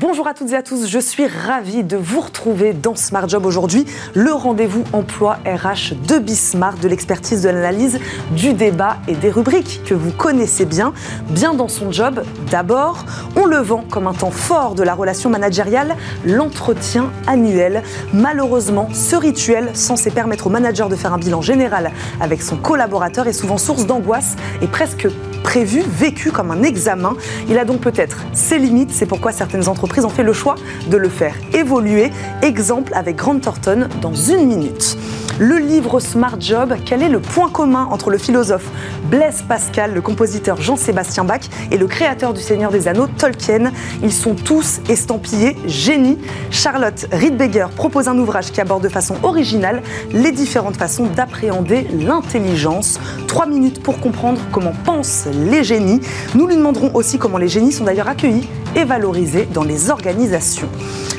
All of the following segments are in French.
Bonjour à toutes et à tous, je suis ravie de vous retrouver dans Smart Job aujourd'hui, le rendez-vous emploi RH de Bismart, de l'expertise de l'analyse, du débat et des rubriques que vous connaissez bien. Bien dans son job, d'abord, on le vend comme un temps fort de la relation managériale, l'entretien annuel. Malheureusement, ce rituel, censé permettre au manager de faire un bilan général avec son collaborateur, est souvent source d'angoisse et presque prévu, vécu comme un examen. Il a donc peut-être ses limites, c'est pourquoi certaines entreprises ont fait le choix de le faire évoluer. Exemple avec Grant Thornton dans une minute. Le livre Smart Job, quel est le point commun entre le philosophe Blaise Pascal, le compositeur Jean-Sébastien Bach et le créateur du Seigneur des Anneaux, Tolkien? Ils sont tous estampillés génie. Charlotte Riedbeger propose un ouvrage qui aborde de façon originale les différentes façons d'appréhender l'intelligence. Trois minutes pour comprendre comment pensent génies. Nous lui demanderons aussi comment les génies sont d'ailleurs accueillis et valorisés dans les organisations.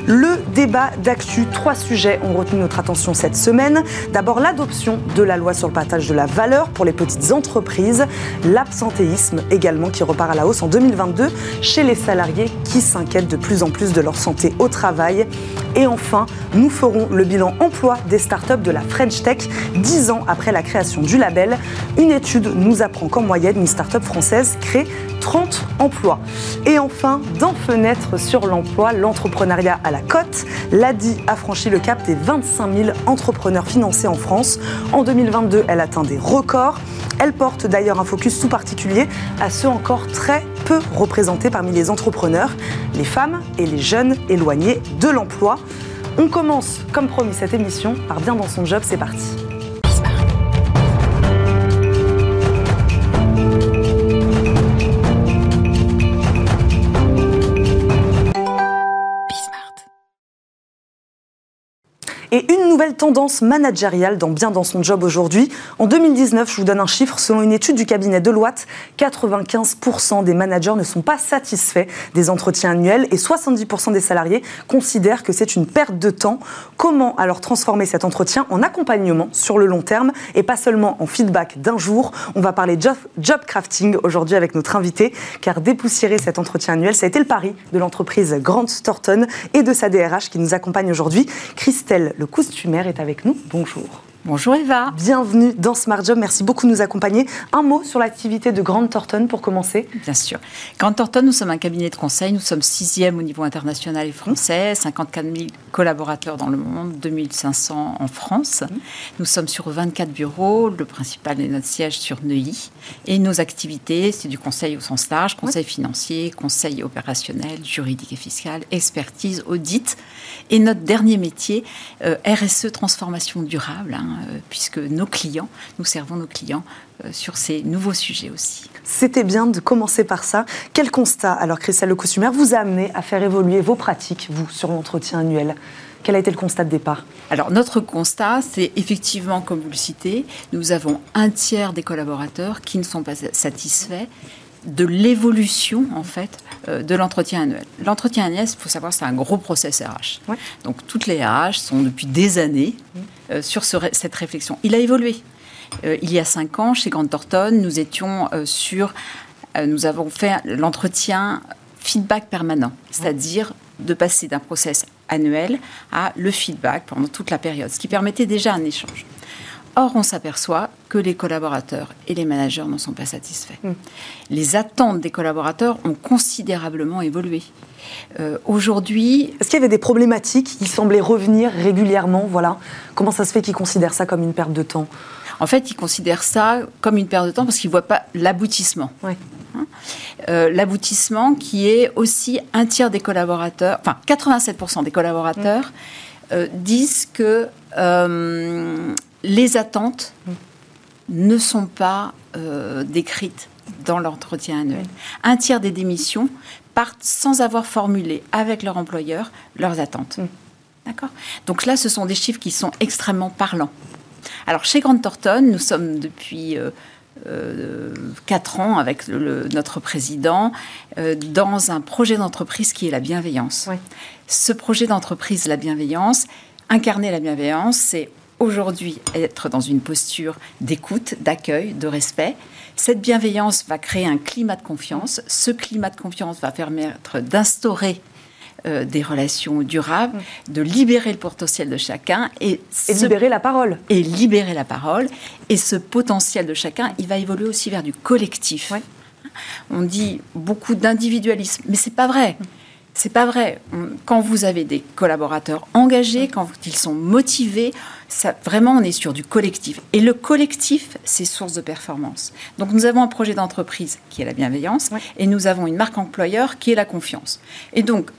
Le débat d'actu, trois sujets ont retenu notre attention cette semaine. D'abord, l'adoption de la loi sur le partage de la valeur pour les petites entreprises, l'absentéisme également qui repart à la hausse en 2022 chez les salariés qui s'inquiètent de plus en plus de leur santé au travail. Et enfin, nous ferons le bilan emploi des startups de la French Tech, dix ans après la création du label. Une étude nous apprend qu'en moyenne, une startup française crée 30 emplois. Et enfin, dans Fenêtre sur l'emploi, l'entrepreneuriat à la cote, l'ADI a franchi le cap des 25 000 entrepreneurs financés en France. En 2022, elle atteint des records. Elle porte d'ailleurs un focus tout particulier à ceux encore très peu parmi les entrepreneurs, les femmes et les jeunes éloignés de l'emploi. On commence, comme promis, cette émission par Bien dans son job, c'est parti. Et une nouvelle tendance managériale dans bien dans son job aujourd'hui. En 2019, je vous donne un chiffre, selon une étude du cabinet Deloitte, 95% des managers ne sont pas satisfaits des entretiens annuels et 70% des salariés considèrent que c'est une perte de temps. Comment alors transformer cet entretien en accompagnement sur le long terme et pas seulement en feedback d'un jour? On va parler job, job crafting aujourd'hui avec notre invité, car dépoussiérer cet entretien annuel, ça a été le pari de l'entreprise Grant Thornton et de sa DRH qui nous accompagne aujourd'hui, Christelle le costumaire est avec nous. Bonjour. Bonjour Eva. Bienvenue dans Smart Job. Merci beaucoup de nous accompagner. Un mot sur l'activité de Grant Thornton pour commencer. Bien sûr. Grant Thornton, nous sommes un cabinet de conseil. Nous sommes sixième au niveau international et français, 54 000 collaborateurs dans le monde, 2500 en France. Nous sommes sur 24 bureaux. Le principal est notre siège sur Neuilly. Et nos activités, c'est du conseil au sens large, conseil financier, conseil opérationnel, juridique et fiscal, expertise, audit. Et notre dernier métier, euh, RSE, transformation durable. Hein, euh, puisque nos clients, nous servons nos clients euh, sur ces nouveaux sujets aussi. C'était bien de commencer par ça. Quel constat, alors Christelle Le Costumaire, vous a amené à faire évoluer vos pratiques, vous, sur l'entretien annuel? Quel a été le constat de départ? Alors notre constat, c'est effectivement, comme vous le citez, nous avons un tiers des collaborateurs qui ne sont pas satisfaits de l'évolution en fait euh, de l'entretien annuel. L'entretien annuel, il faut savoir, c'est un gros process RH. Donc toutes les RH sont depuis des années euh, sur cette réflexion. Il a évolué. Euh, il y a cinq ans, chez Grant Thornton, nous étions sur, nous avons fait l'entretien feedback permanent, c'est-à-dire de passer d'un process annuel à le feedback pendant toute la période, ce qui permettait déjà un échange. Or, on s'aperçoit que les collaborateurs et les managers n'en sont pas satisfaits. Hmm. Les attentes des collaborateurs ont considérablement évolué. Euh, aujourd'hui. Est-ce qu'il y avait des problématiques qui semblaient revenir régulièrement Voilà? Comment ça se fait qu'ils considèrent ça comme une perte de temps? En fait, ils considèrent ça comme une perte de temps parce qu'ils ne voient pas l'aboutissement. Hein? Euh, l'aboutissement qui est aussi un tiers des collaborateurs, enfin 87% des collaborateurs hmm. euh, disent que les attentes ne sont pas euh, décrites dans l'entretien annuel. Un tiers des démissions partent sans avoir formulé avec leur employeur leurs attentes. Mm. D'accord? Donc là, ce sont des chiffres qui sont extrêmement parlants. Alors, chez Grant Thornton, nous sommes depuis euh, euh, quatre ans avec notre président dans un projet d'entreprise qui est la bienveillance. Ce projet d'entreprise, la bienveillance, incarner la bienveillance, c'est aujourd'hui être dans une posture d'écoute, d'accueil, de respect. Cette bienveillance va créer un climat de confiance. Ce climat de confiance va permettre d'instaurer euh, des relations durables, mm. de libérer le potentiel de chacun et, libérer la parole. Et libérer la parole. Et ce potentiel de chacun, il va évoluer aussi vers du collectif. On dit beaucoup d'individualisme, mais c'est pas vrai. C'est pas vrai. Quand vous avez des collaborateurs engagés, quand ils sont motivés, ça, vraiment, on est sur du collectif. Et le collectif, c'est source de performance. Donc, nous avons un projet d'entreprise qui est la bienveillance, et nous avons une marque employeur qui est la confiance. Et donc,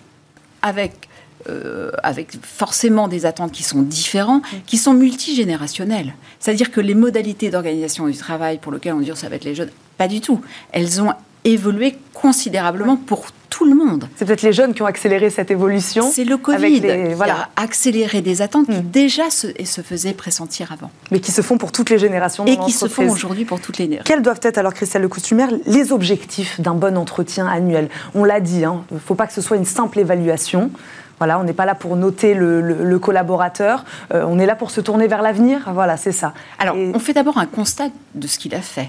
avec euh, avec forcément des attentes qui sont différentes, qui sont multigénérationnelles. C'est-à-dire que les modalités d'organisation du travail pour lesquelles on dit ça va être les jeunes, pas du tout. Elles ont évolué considérablement pour tout le monde. C'est peut-être les jeunes qui ont accéléré cette évolution. C'est le Covid qui a accéléré des attentes qui hmm. déjà se, et se faisaient pressentir avant. Mais qui se font pour toutes les générations. Et qui se font aujourd'hui pour toutes les générations. Quels doivent être alors, Christelle Le Costumière, les objectifs d'un bon entretien annuel? On l'a dit, hein, il ne faut pas que ce soit une simple évaluation. Voilà, on n'est pas là pour noter le, collaborateur, euh, on est là pour se tourner vers l'avenir. Voilà, c'est ça. Alors, on fait d'abord un constat de ce qu'il a fait.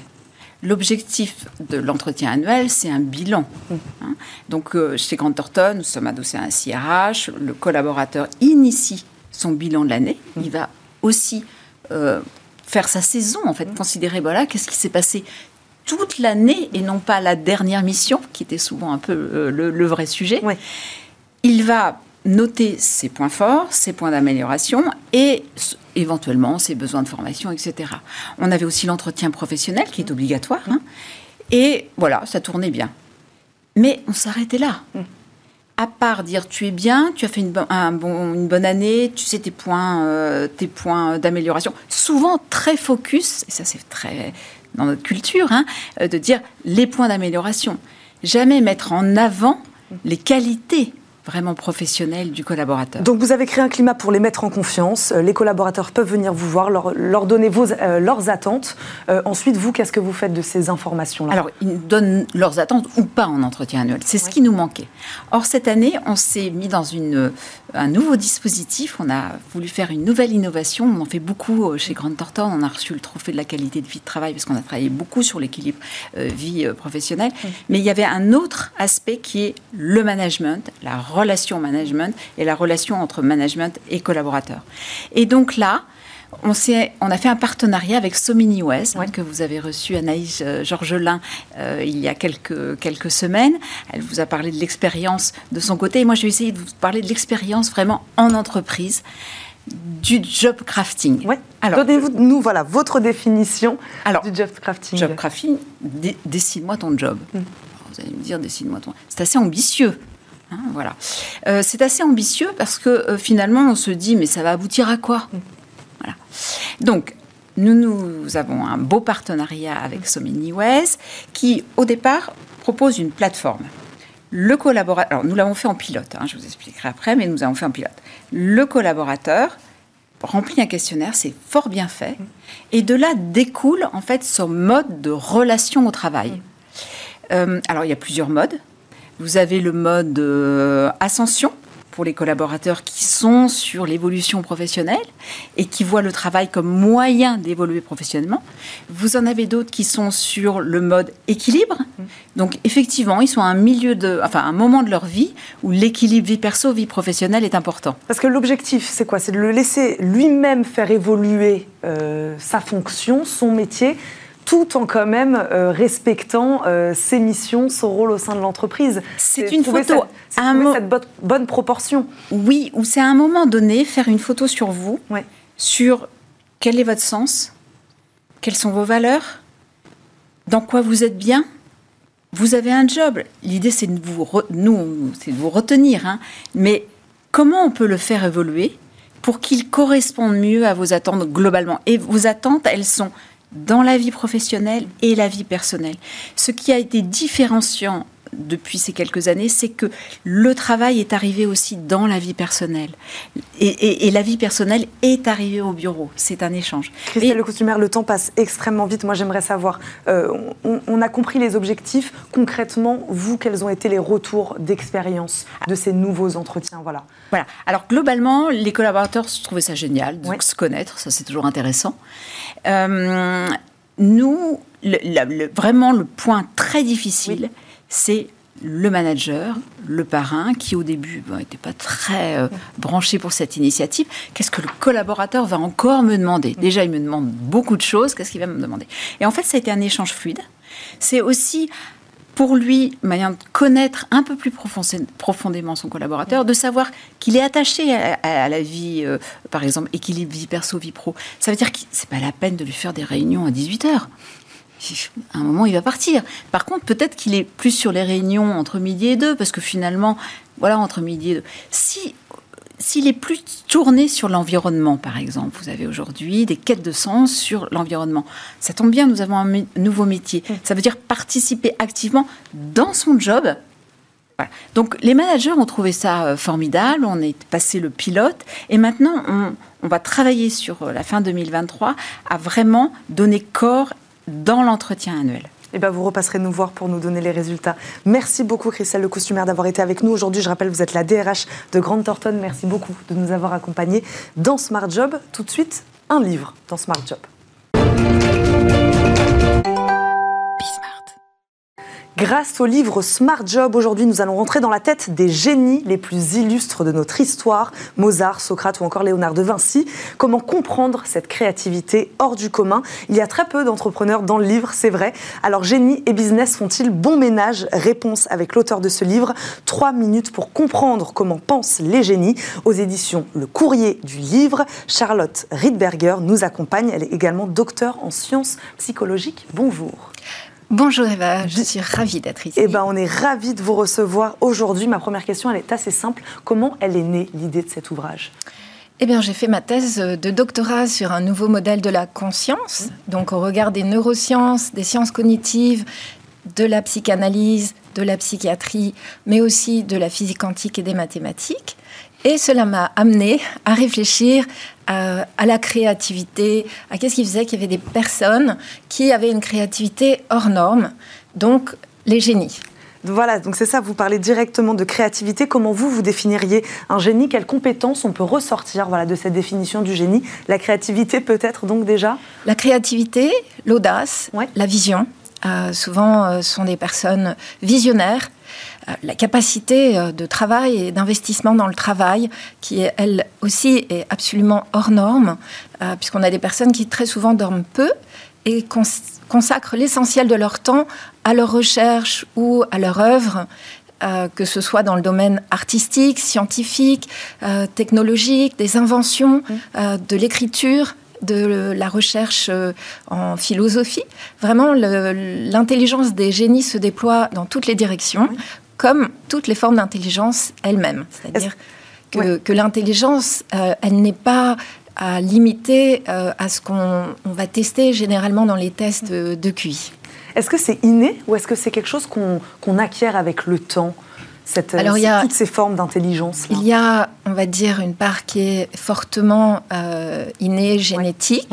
L'objectif de l'entretien annuel, c'est un bilan. Hein. Donc, euh, chez Grant Thornton, nous sommes adossés à un CRH. Le collaborateur initie son bilan de l'année. Il va aussi euh, faire sa saison, en fait, considérer voilà, qu'est-ce qui s'est passé toute l'année et non pas la dernière mission, qui était souvent un peu euh, le, vrai sujet. Il va noter ses points forts, ses points d'amélioration et éventuellement ses besoins de formation, etc. On avait aussi l'entretien professionnel qui est obligatoire. Hein. et voilà, ça tournait bien. Mais on s'arrêtait là. À part dire tu es bien, tu as fait une, une bonne année, tu sais tes points, euh, tes points d'amélioration. Souvent très focus, et ça c'est très dans notre culture, hein, euh, de dire les points d'amélioration. Jamais mettre en avant les qualités vraiment professionnel du collaborateur. Donc vous avez créé un climat pour les mettre en confiance. Euh, les collaborateurs peuvent venir vous voir, leur, donner vos, euh, leurs attentes. Euh, ensuite, vous, qu'est-ce que vous faites de ces informations-là? Alors, ils donnent leurs attentes ou pas en entretien annuel. C'est ce qui nous manquait. Or, cette année, on s'est mis dans une, un nouveau dispositif. On a voulu faire une nouvelle innovation. On en fait beaucoup chez Grande Thornton. On a reçu le trophée de la qualité de vie de travail parce qu'on a travaillé beaucoup sur l'équilibre vie professionnelle. Mais il y avait un autre aspect qui est le management, la relation management et la relation entre management et collaborateur. Et donc là, on, on, a fait un partenariat avec Somini West, que vous avez reçu Anaïs euh, Georgelin euh, il y a quelques, quelques semaines. Elle vous a parlé de l'expérience de son côté. Et moi, je vais essayer de vous parler de l'expérience vraiment en entreprise du job crafting. Ouais. Donnez-nous voilà, votre définition Alors, du job crafting. Job crafting, dessine-moi ton job. Hmm. Vous allez me dire, dessine-moi ton... C'est assez ambitieux. Hein, voilà. Euh, c'est assez ambitieux parce que euh, finalement, on se dit, mais ça va aboutir à quoi? Voilà. Donc, nous, nous avons un beau partenariat avec Somini West qui, au départ, propose une plateforme. Le collaborateur, alors nous l'avons fait en pilote, hein, je vous expliquerai après, mais nous avons fait en pilote. Le collaborateur remplit un questionnaire, c'est fort bien fait, et de là découle en fait son mode de relation au travail. Euh, alors il y a plusieurs modes. Vous avez le mode euh, ascension pour les collaborateurs qui sont sur l'évolution professionnelle et qui voient le travail comme moyen d'évoluer professionnellement. Vous en avez d'autres qui sont sur le mode équilibre. Donc effectivement, ils sont à un milieu de, enfin un moment de leur vie où l'équilibre vie perso vie professionnelle est important. Parce que l'objectif, c'est quoi? C'est de le laisser lui-même faire évoluer euh, sa fonction, son métier, tout en quand même euh, respectant euh, ses missions, son rôle au sein de l'entreprise. C'est une photo. C'est un cette bonne, proportion. Oui, ou c'est à un moment donné faire une photo sur vous, sur quel est votre sens, quelles sont vos valeurs, dans quoi vous êtes bien. Vous avez un job. L'idée, c'est de vous, nous, c'est de vous retenir, hein. mais comment on peut le faire évoluer pour qu'il corresponde mieux à vos attentes globalement? Et vos attentes, elles sont dans la vie professionnelle et la vie personnelle. Ce qui a été différenciant depuis ces quelques années, c'est que le travail est arrivé aussi dans la vie personnelle. Et, la vie personnelle est arrivée au bureau. C'est un échange. Christelle Le Costumaire, le temps passe extrêmement vite. Moi, j'aimerais savoir, euh, on, a compris les objectifs. Concrètement, vous, quels ont été les retours d'expérience de ces nouveaux entretiens? Voilà. Voilà. Alors, globalement, les collaborateurs trouvaient ça génial, de se connaître. Ça, c'est toujours intéressant. Euh, nous, vraiment, le point très difficile, c'est le manager, le parrain, qui au début n'était pas très euh, branché pour cette initiative, qu'est-ce que le collaborateur va encore me demander? Déjà, il me demande beaucoup de choses, qu'est-ce qu'il va me demander? Et en fait, ça a été un échange fluide. C'est aussi pour lui, manière de connaître un peu plus profondément son collaborateur, de savoir qu'il est attaché à, la vie, euh, par exemple, équilibre vie perso, vie pro. Ça veut dire que c'est pas la peine de lui faire des réunions à 18 heures à un moment, il va partir. Par contre, peut-être qu'il est plus sur les réunions entre midi et deux, parce que finalement, voilà, entre midi et deux. Si s'il est plus tourné sur l'environnement, par exemple, vous avez aujourd'hui des quêtes de sens sur l'environnement. Ça tombe bien, nous avons un nouveau métier. Mm. Ça veut dire participer activement dans son job. Donc les managers ont trouvé ça euh, formidable, on est passé le pilote et maintenant on, on va travailler sur euh, la fin 2023 à vraiment donner corps dans l'entretien annuel. Eh bien, vous repasserez nous voir pour nous donner les résultats. Merci beaucoup, Christelle Le Costumaire, d'avoir été avec nous aujourd'hui. Je rappelle, vous êtes la DRH de Grande Thornton. Merci beaucoup de nous avoir accompagnés dans Smart Job. Tout de suite, un livre dans Smart Job. Grâce au livre Smart Job, aujourd'hui, nous allons rentrer dans la tête des génies les plus illustres de notre histoire, Mozart, Socrate ou encore Léonard de Vinci. Comment comprendre cette créativité hors du commun? Il y a très peu d'entrepreneurs dans le livre, c'est vrai. Alors, génie et business font-ils bon ménage? Réponse avec l'auteur de ce livre. Trois minutes pour comprendre comment pensent les génies. Aux éditions Le Courrier du Livre, Charlotte Riedberger nous accompagne. Elle est également docteur en sciences psychologiques. Bonjour. Bonjour Eva, je suis ravie d'être ici. Eh ben, on est ravis de vous recevoir aujourd'hui. Ma première question, elle est assez simple. Comment elle est née, l'idée de cet ouvrage? Eh bien, j'ai fait ma thèse de doctorat sur un nouveau modèle de la conscience, donc au regard des neurosciences, des sciences cognitives, de la psychanalyse, de la psychiatrie, mais aussi de la physique quantique et des mathématiques. Et cela m'a amené à réfléchir à, la créativité, à qu'est-ce qui faisait qu'il y avait des personnes qui avaient une créativité hors norme, donc les génies. Voilà, donc c'est ça, vous parlez directement de créativité. Comment vous, vous définiriez un génie? Quelles compétences on peut ressortir voilà, de cette définition du génie? La créativité peut-être donc déjà? La créativité, l'audace, la vision. Euh, souvent, euh, sont des personnes visionnaires euh, la capacité de travail et d'investissement dans le travail, qui elle aussi est absolument hors norme, puisqu'on a des personnes qui très souvent dorment peu et consacrent l'essentiel de leur temps à leur recherche ou à leur œuvre. que ce soit dans le domaine artistique, scientifique, technologique, des inventions, mmh. de l'écriture, de la recherche en philosophie. Vraiment, l'intelligence des génies se déploie dans toutes les directions comme toutes les formes d'intelligence elles-mêmes. C'est-à-dire que, l'intelligence, euh, elle n'est pas à limiter euh, à ce qu'on va tester généralement dans les tests de, QI. Est-ce que c'est inné ou est-ce que c'est quelque chose qu'on acquiert avec le temps? Cette, Alors, il y a, toutes ces formes d'intelligence Il y a, on va dire, une part qui est fortement euh, innée, génétique,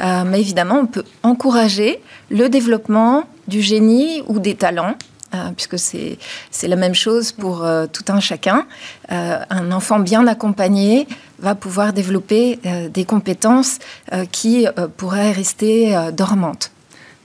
mais évidemment, on peut encourager le développement du génie ou des talents euh, puisque c'est la même chose pour euh, tout un chacun. Euh, un enfant bien accompagné va pouvoir développer des compétences qui pourraient rester dormantes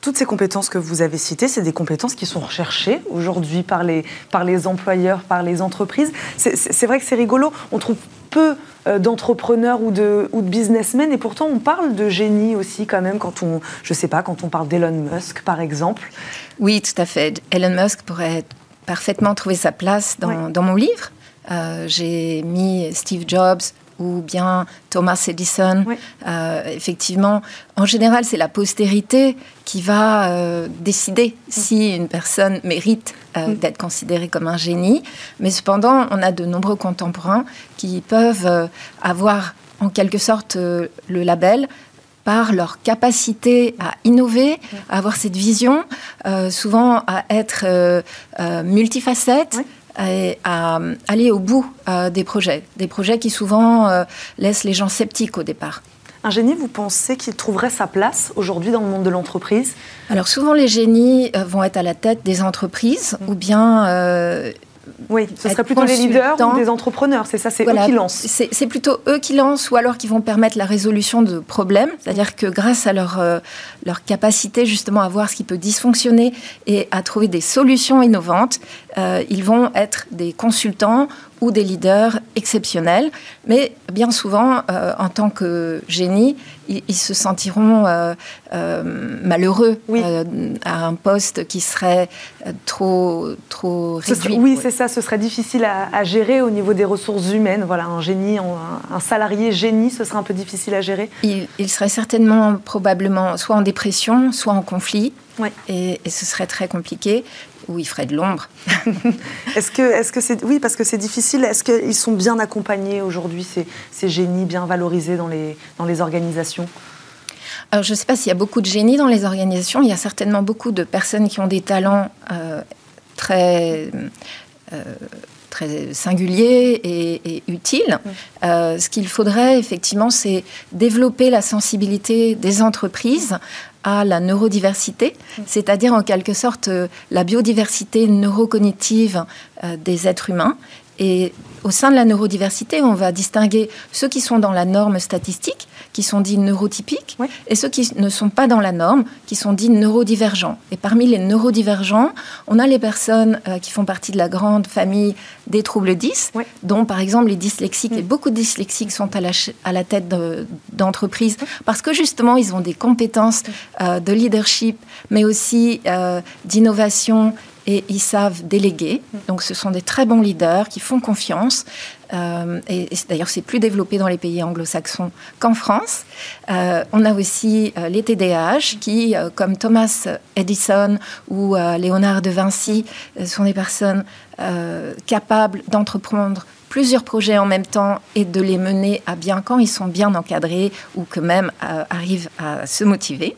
toutes ces compétences que vous avez citées, c'est des compétences qui sont recherchées aujourd'hui par les, par les employeurs, par les entreprises. C'est vrai que c'est rigolo. On trouve peu euh, d'entrepreneurs ou de, ou de businessmen et pourtant on parle de génie aussi quand même quand on, je sais pas, quand on parle d'Elon Musk par exemple. Oui, tout à fait. Elon Musk pourrait parfaitement trouver sa place dans, dans mon livre. Euh, j'ai mis Steve Jobs, ou bien Thomas Edison. Euh, effectivement, en général, c'est la postérité qui va euh, décider si une personne mérite euh, d'être considérée comme un génie. Mais cependant, on a de nombreux contemporains qui peuvent avoir en quelque sorte le label par leur capacité à innover, à avoir cette vision, souvent à être multifacette, à aller au bout euh, des projets, des projets qui souvent euh, laissent les gens sceptiques au départ. Un génie, vous pensez qu'il trouverait sa place aujourd'hui dans le monde de l'entreprise? Alors souvent les génies euh, vont être à la tête des entreprises ou bien oui, ce serait plutôt les leaders ou des entrepreneurs, c'est ça, c'est eux qui lancent. C'est plutôt eux qui lancent ou alors qui vont permettre la résolution de problèmes, c'est-à-dire que grâce à leur, euh, leur capacité justement à voir ce qui peut dysfonctionner et à trouver des solutions innovantes, ils vont être des consultants ou des leaders exceptionnels, mais bien souvent, euh, en tant que génie, ils, se sentiront euh, euh, malheureux à un poste qui serait trop, trop réduit. oui, c'est ça, ce serait difficile à, gérer au niveau des ressources humaines. Voilà, un génie, un, salarié génie, ce serait un peu difficile à gérer. Il, serait certainement, probablement, soit en dépression, soit en conflit. Et, et, ce serait très compliqué où il ferait de l'ombre. est-ce que, est-ce que c'est, oui, parce que c'est difficile. Est-ce qu'ils sont bien accompagnés aujourd'hui ces, ces, génies, bien valorisés dans les, dans les organisations? Alors, je ne sais pas s'il y a beaucoup de génies dans les organisations. Il y a certainement beaucoup de personnes qui ont des talents euh, très, euh, très singuliers et, utiles. Euh, ce qu'il faudrait, effectivement, c'est développer la sensibilité des entreprises à la neurodiversité, c'est-à-dire en quelque sorte euh, la biodiversité neurocognitive euh, des êtres humains. Et au sein de la neurodiversité, on va distinguer ceux qui sont dans la norme statistique, qui sont dits neurotypiques, et ceux qui ne sont pas dans la norme, qui sont dits neurodivergents. Et parmi les neurodivergents, on a les personnes euh, qui font partie de la grande famille des troubles 10, dont par exemple les dyslexiques, et beaucoup de dyslexiques sont à la, à la tête d'entreprises, parce que justement, ils ont des compétences euh, de leadership, mais aussi euh, d'innovation et ils savent déléguer. Donc ce sont des très bons leaders qui font confiance. Euh, et, d'ailleurs, c'est plus développé dans les pays anglo-saxons qu'en France. Euh, on a aussi euh, les TDAH qui, comme Thomas Edison ou Léonard de Vinci, sont des personnes capables d'entreprendre plusieurs projets en même temps et de les mener à bien quand ils sont bien encadrés ou que même arrivent à se motiver.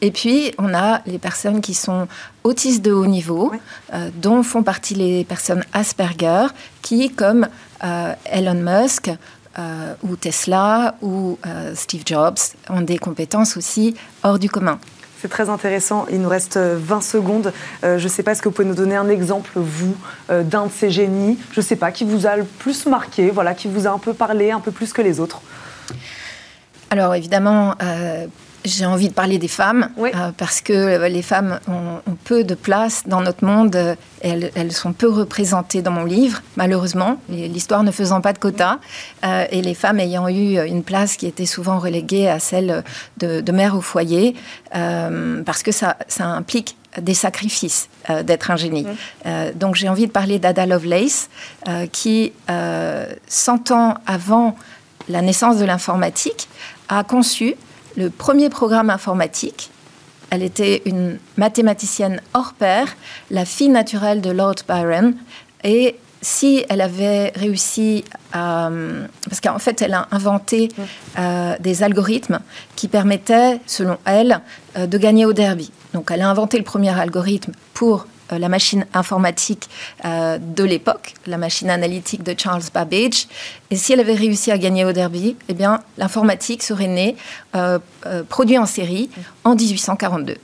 Et puis, on a les personnes qui sont autistes de haut niveau, euh, dont font partie les personnes Asperger, qui, comme euh, Elon Musk, euh, ou Tesla, ou Steve Jobs, ont des compétences aussi hors du commun. C'est très intéressant. Il nous reste 20 secondes. je ne sais pas, est-ce que vous pouvez nous donner un exemple, vous, d'un de ces génies, je ne sais pas, qui vous a le plus marqué, voilà, qui vous a un peu parlé, un peu plus que les autres? Alors évidemment, j'ai envie de parler des femmes, euh, parce que euh, les femmes ont, peu de place dans notre monde. Elles, elles, sont peu représentées dans mon livre, malheureusement, l'histoire ne faisant pas de quotas, euh, et les femmes ayant eu une place qui était souvent reléguée à celle de, de mère au foyer, parce que ça, ça implique des sacrifices d'être un génie. donc j'ai envie de parler d'Ada Lovelace, qui, 100 ans avant la naissance de l'informatique, a conçu le premier programme informatique. Elle était une mathématicienne hors pair, la fille naturelle de Lord Byron. Et si elle avait réussi à... Parce qu'en fait, elle a inventé euh, des algorithmes qui permettaient, selon elle, euh, de gagner au derby. Donc elle a inventé le premier algorithme pour euh, la machine informatique euh, de l'époque, la machine analytique de Charles Babbage. Et si elle avait réussi à gagner au derby, eh bien, l'informatique serait née, euh, produit en série, en 1842.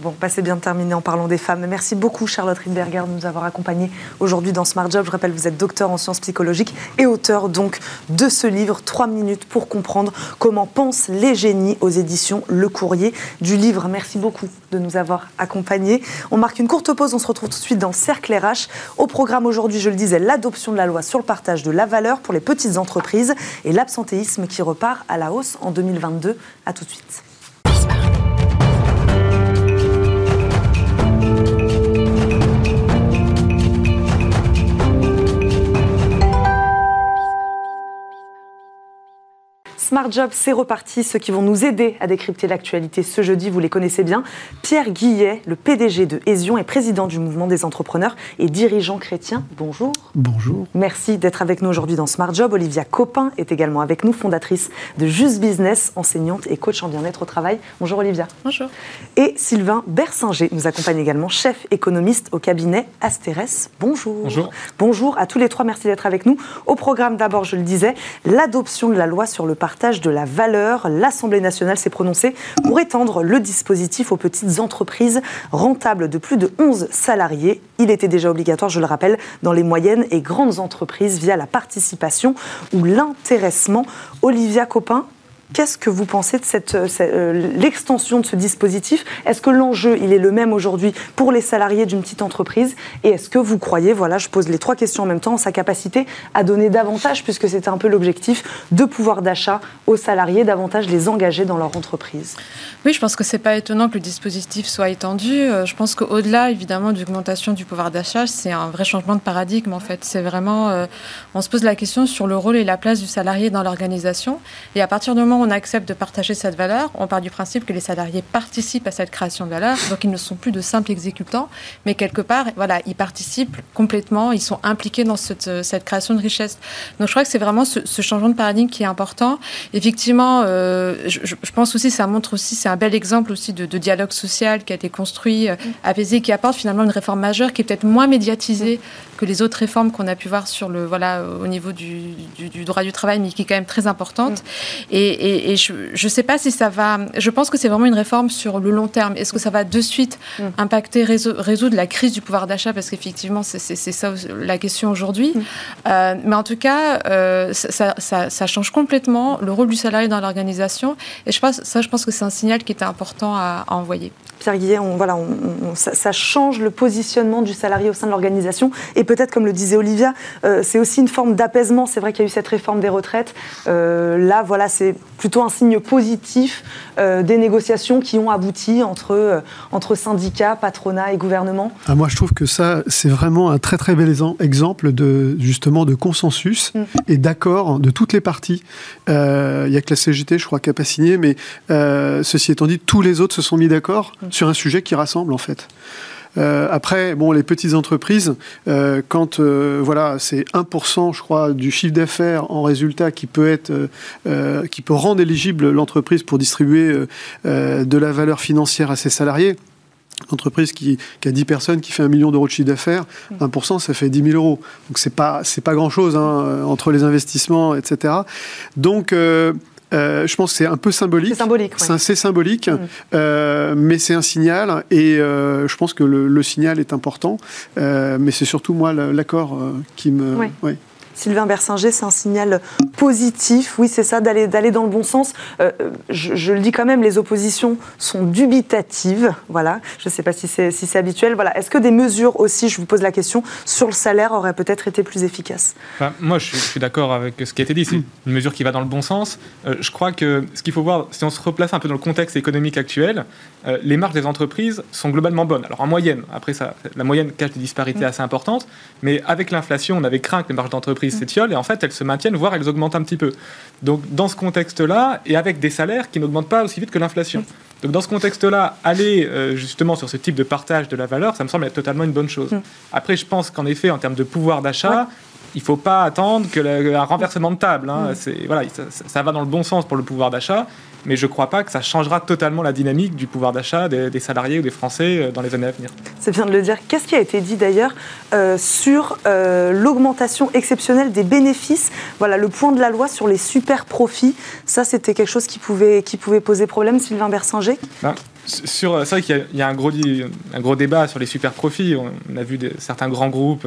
Bon, bah c'est bien terminé en parlant des femmes. Merci beaucoup Charlotte Rindberger de nous avoir accompagnés aujourd'hui dans Smart Job. Je rappelle, vous êtes docteur en sciences psychologiques et auteur donc de ce livre 3 minutes pour comprendre comment pensent les génies aux éditions Le Courrier du livre. Merci beaucoup de nous avoir accompagnés. On marque une courte pause, on se retrouve tout de suite dans Cercle RH. Au programme aujourd'hui, je le disais, l'adoption de la loi sur le partage de la valeur pour les petites entreprises et l'absentéisme qui repart à la hausse en 2022. À tout de suite. Smart Job, c'est reparti. Ceux qui vont nous aider à décrypter l'actualité ce jeudi, vous les connaissez bien. Pierre Guillet, le PDG de Hésion et président du mouvement des entrepreneurs et dirigeant chrétien. Bonjour. Bonjour. Merci d'être avec nous aujourd'hui dans Smart Job. Olivia Copin est également avec nous, fondatrice de Just Business, enseignante et coach en bien-être au travail. Bonjour Olivia. Bonjour. Et Sylvain Bersinger nous accompagne également, chef économiste au cabinet Asteres. Bonjour. Bonjour. Bonjour à tous les trois, merci d'être avec nous. Au programme d'abord, je le disais, l'adoption de la loi sur le partage de la valeur. L'Assemblée nationale s'est prononcée pour étendre le dispositif aux petites entreprises rentables de plus de 11 salariés. Il était déjà obligatoire, je le rappelle, dans les moyennes et grandes entreprises via la participation ou l'intéressement. Olivia Copin, Qu'est-ce que vous pensez de cette, euh, l'extension de ce dispositif? Est-ce que l'enjeu, il est le même aujourd'hui pour les salariés d'une petite entreprise? Et est-ce que vous croyez, voilà, je pose les trois questions en même temps, sa capacité à donner davantage, puisque c'était un peu l'objectif, de pouvoir d'achat aux salariés, davantage les engager dans leur entreprise? Oui, je pense que c'est pas étonnant que le dispositif soit étendu. Euh, je pense qu'au-delà, évidemment, d'augmentation du pouvoir d'achat, c'est un vrai changement de paradigme, en fait. C'est vraiment, euh, on se pose la question sur le rôle et la place du salarié dans l'organisation. Et à partir du moment on accepte de partager cette valeur, on part du principe que les salariés participent à cette création de valeur. Donc, ils ne sont plus de simples exécutants, mais quelque part, voilà, ils participent complètement, ils sont impliqués dans cette, cette création de richesse. Donc, je crois que c'est vraiment ce, changement de paradigme qui est important. Effectivement, euh, je, pense aussi, ça montre aussi, c'est un bel exemple aussi de, dialogue social qui a été construit, euh, apaisé, qui apporte finalement une réforme majeure qui est peut-être moins médiatisée que les autres réformes qu'on a pu voir sur le, voilà, au niveau du, droit du travail, mais qui est quand même très importante. Je ne sais pas si ça va. Je pense que c'est vraiment une réforme sur le long terme. Est-ce que ça va de suite impacter, résoudre la crise du pouvoir d'achat? Parce qu'effectivement, c'est ça la question aujourd'hui. Euh, mais en tout cas, euh, ça, ça, change complètement le rôle du salarié dans l'organisation. Et je pense, ça, je pense que c'est un signal qui était important à, envoyer. Pierre Guillet, on, voilà, ça, change le positionnement du salarié au sein de l'organisation. Et peut-être, comme le disait Olivia, euh, c'est aussi une forme d'apaisement. C'est vrai qu'il y a eu cette réforme des retraites. là, voilà, c'est plutôt un signe positif des négociations qui ont abouti entre, entre syndicats, patronat et gouvernement. Ah, moi, je trouve que ça, c'est vraiment un très très bel exemple de justement de consensus mm. et d'accord de toutes les parties. Euh, il n'y a que la CGT, je crois, qui n'a pas signé, mais euh, ceci étant dit, tous les autres se sont mis d'accord mm. Sur un sujet qui rassemble en fait. Euh, après, bon, les petites entreprises, quand voilà, c'est 1%, je crois, du chiffre d'affaires en résultat qui peut être, qui peut rendre éligible l'entreprise pour distribuer de la valeur financière à ses salariés entreprise qui, a 10 personnes, qui fait un million d'euros de chiffre d'affaires, 1%, ça fait 10 000 euros. Donc c'est pas c'est pas grand chose hein, entre les investissements, etc. Donc euh, euh, je pense que c'est un peu symbolique. C'est symbolique. C'est assez symbolique, mm. euh, mais c'est un signal et je pense que le, signal est important. mais c'est surtout moi l'accord qui me. Oui. Sylvain Bersinger, c'est un signal positif. Oui, c'est ça, d'aller dans le bon sens. Euh, je, le dis quand même, les oppositions sont dubitatives. Voilà, je ne sais pas si c'est si habituel. Voilà, est-ce que des mesures aussi, je vous pose la question, sur le salaire auraient peut-être été plus efficaces? Moi, je suis, d'accord avec ce qui a été dit. C'est une mesure qui va dans le bon sens. Euh, je crois que ce qu'il faut voir, si on se replace un peu dans le contexte économique actuel, euh, les marges des entreprises sont globalement bonnes. Alors en moyenne, après ça, la moyenne cache des disparités mm. assez importantes, mais avec l'inflation, on avait craint que les marges d'entreprise s'étiolent et en fait elles se maintiennent, voire elles augmentent un petit peu. Donc dans ce contexte-là, et avec des salaires qui n'augmentent pas aussi vite que l'inflation. Donc dans ce contexte-là, aller euh, justement sur ce type de partage de la valeur, ça me semble être totalement une bonne chose. Mm. Après, je pense qu'en effet, en termes de pouvoir d'achat, il ne faut pas attendre que le, un renversement de table. Hein. Mm. Voilà, ça, ça, va dans le bon sens pour le pouvoir d'achat mais je ne crois pas que ça changera totalement la dynamique du pouvoir d'achat des, salariés ou des Français euh, dans les années à venir. C'est bien de le dire. Qu'est-ce qui a été dit d'ailleurs euh, sur euh, l'augmentation exceptionnelle des bénéfices? Voilà, le point de la loi sur les super profits. Ça, c'était quelque chose qui pouvait, qui pouvait poser problème, Sylvain Bersinger? Ben, c'est vrai qu'il y, a un gros, un gros débat sur les super profits. On a vu certains grands groupes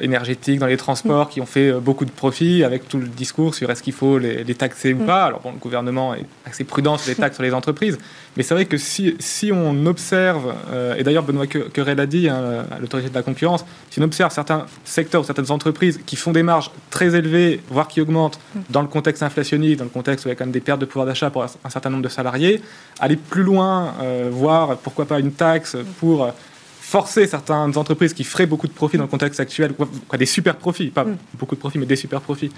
énergétiques, dans les transports, qui ont fait euh, beaucoup de profits, avec tout le discours sur est-ce qu'il faut les, taxer ou mm. pas. Alors bon, le gouvernement est assez prudent sur les taxes sur les entreprises, mais c'est vrai que si, si on observe, euh, et d'ailleurs Benoît Querel l'a dit hein, à l'autorité de la concurrence, si on observe certains secteurs ou certaines entreprises qui font des marges très élevées, voire qui augmentent mm. dans le contexte inflationniste, dans le contexte où il y a quand même des pertes de pouvoir d'achat pour un certain nombre de salariés, aller plus loin, euh, voir pourquoi pas une taxe pour forcer certaines entreprises qui feraient beaucoup de profits dans le contexte actuel, quoi, des super profits, pas mm. beaucoup de profits, mais des super profits.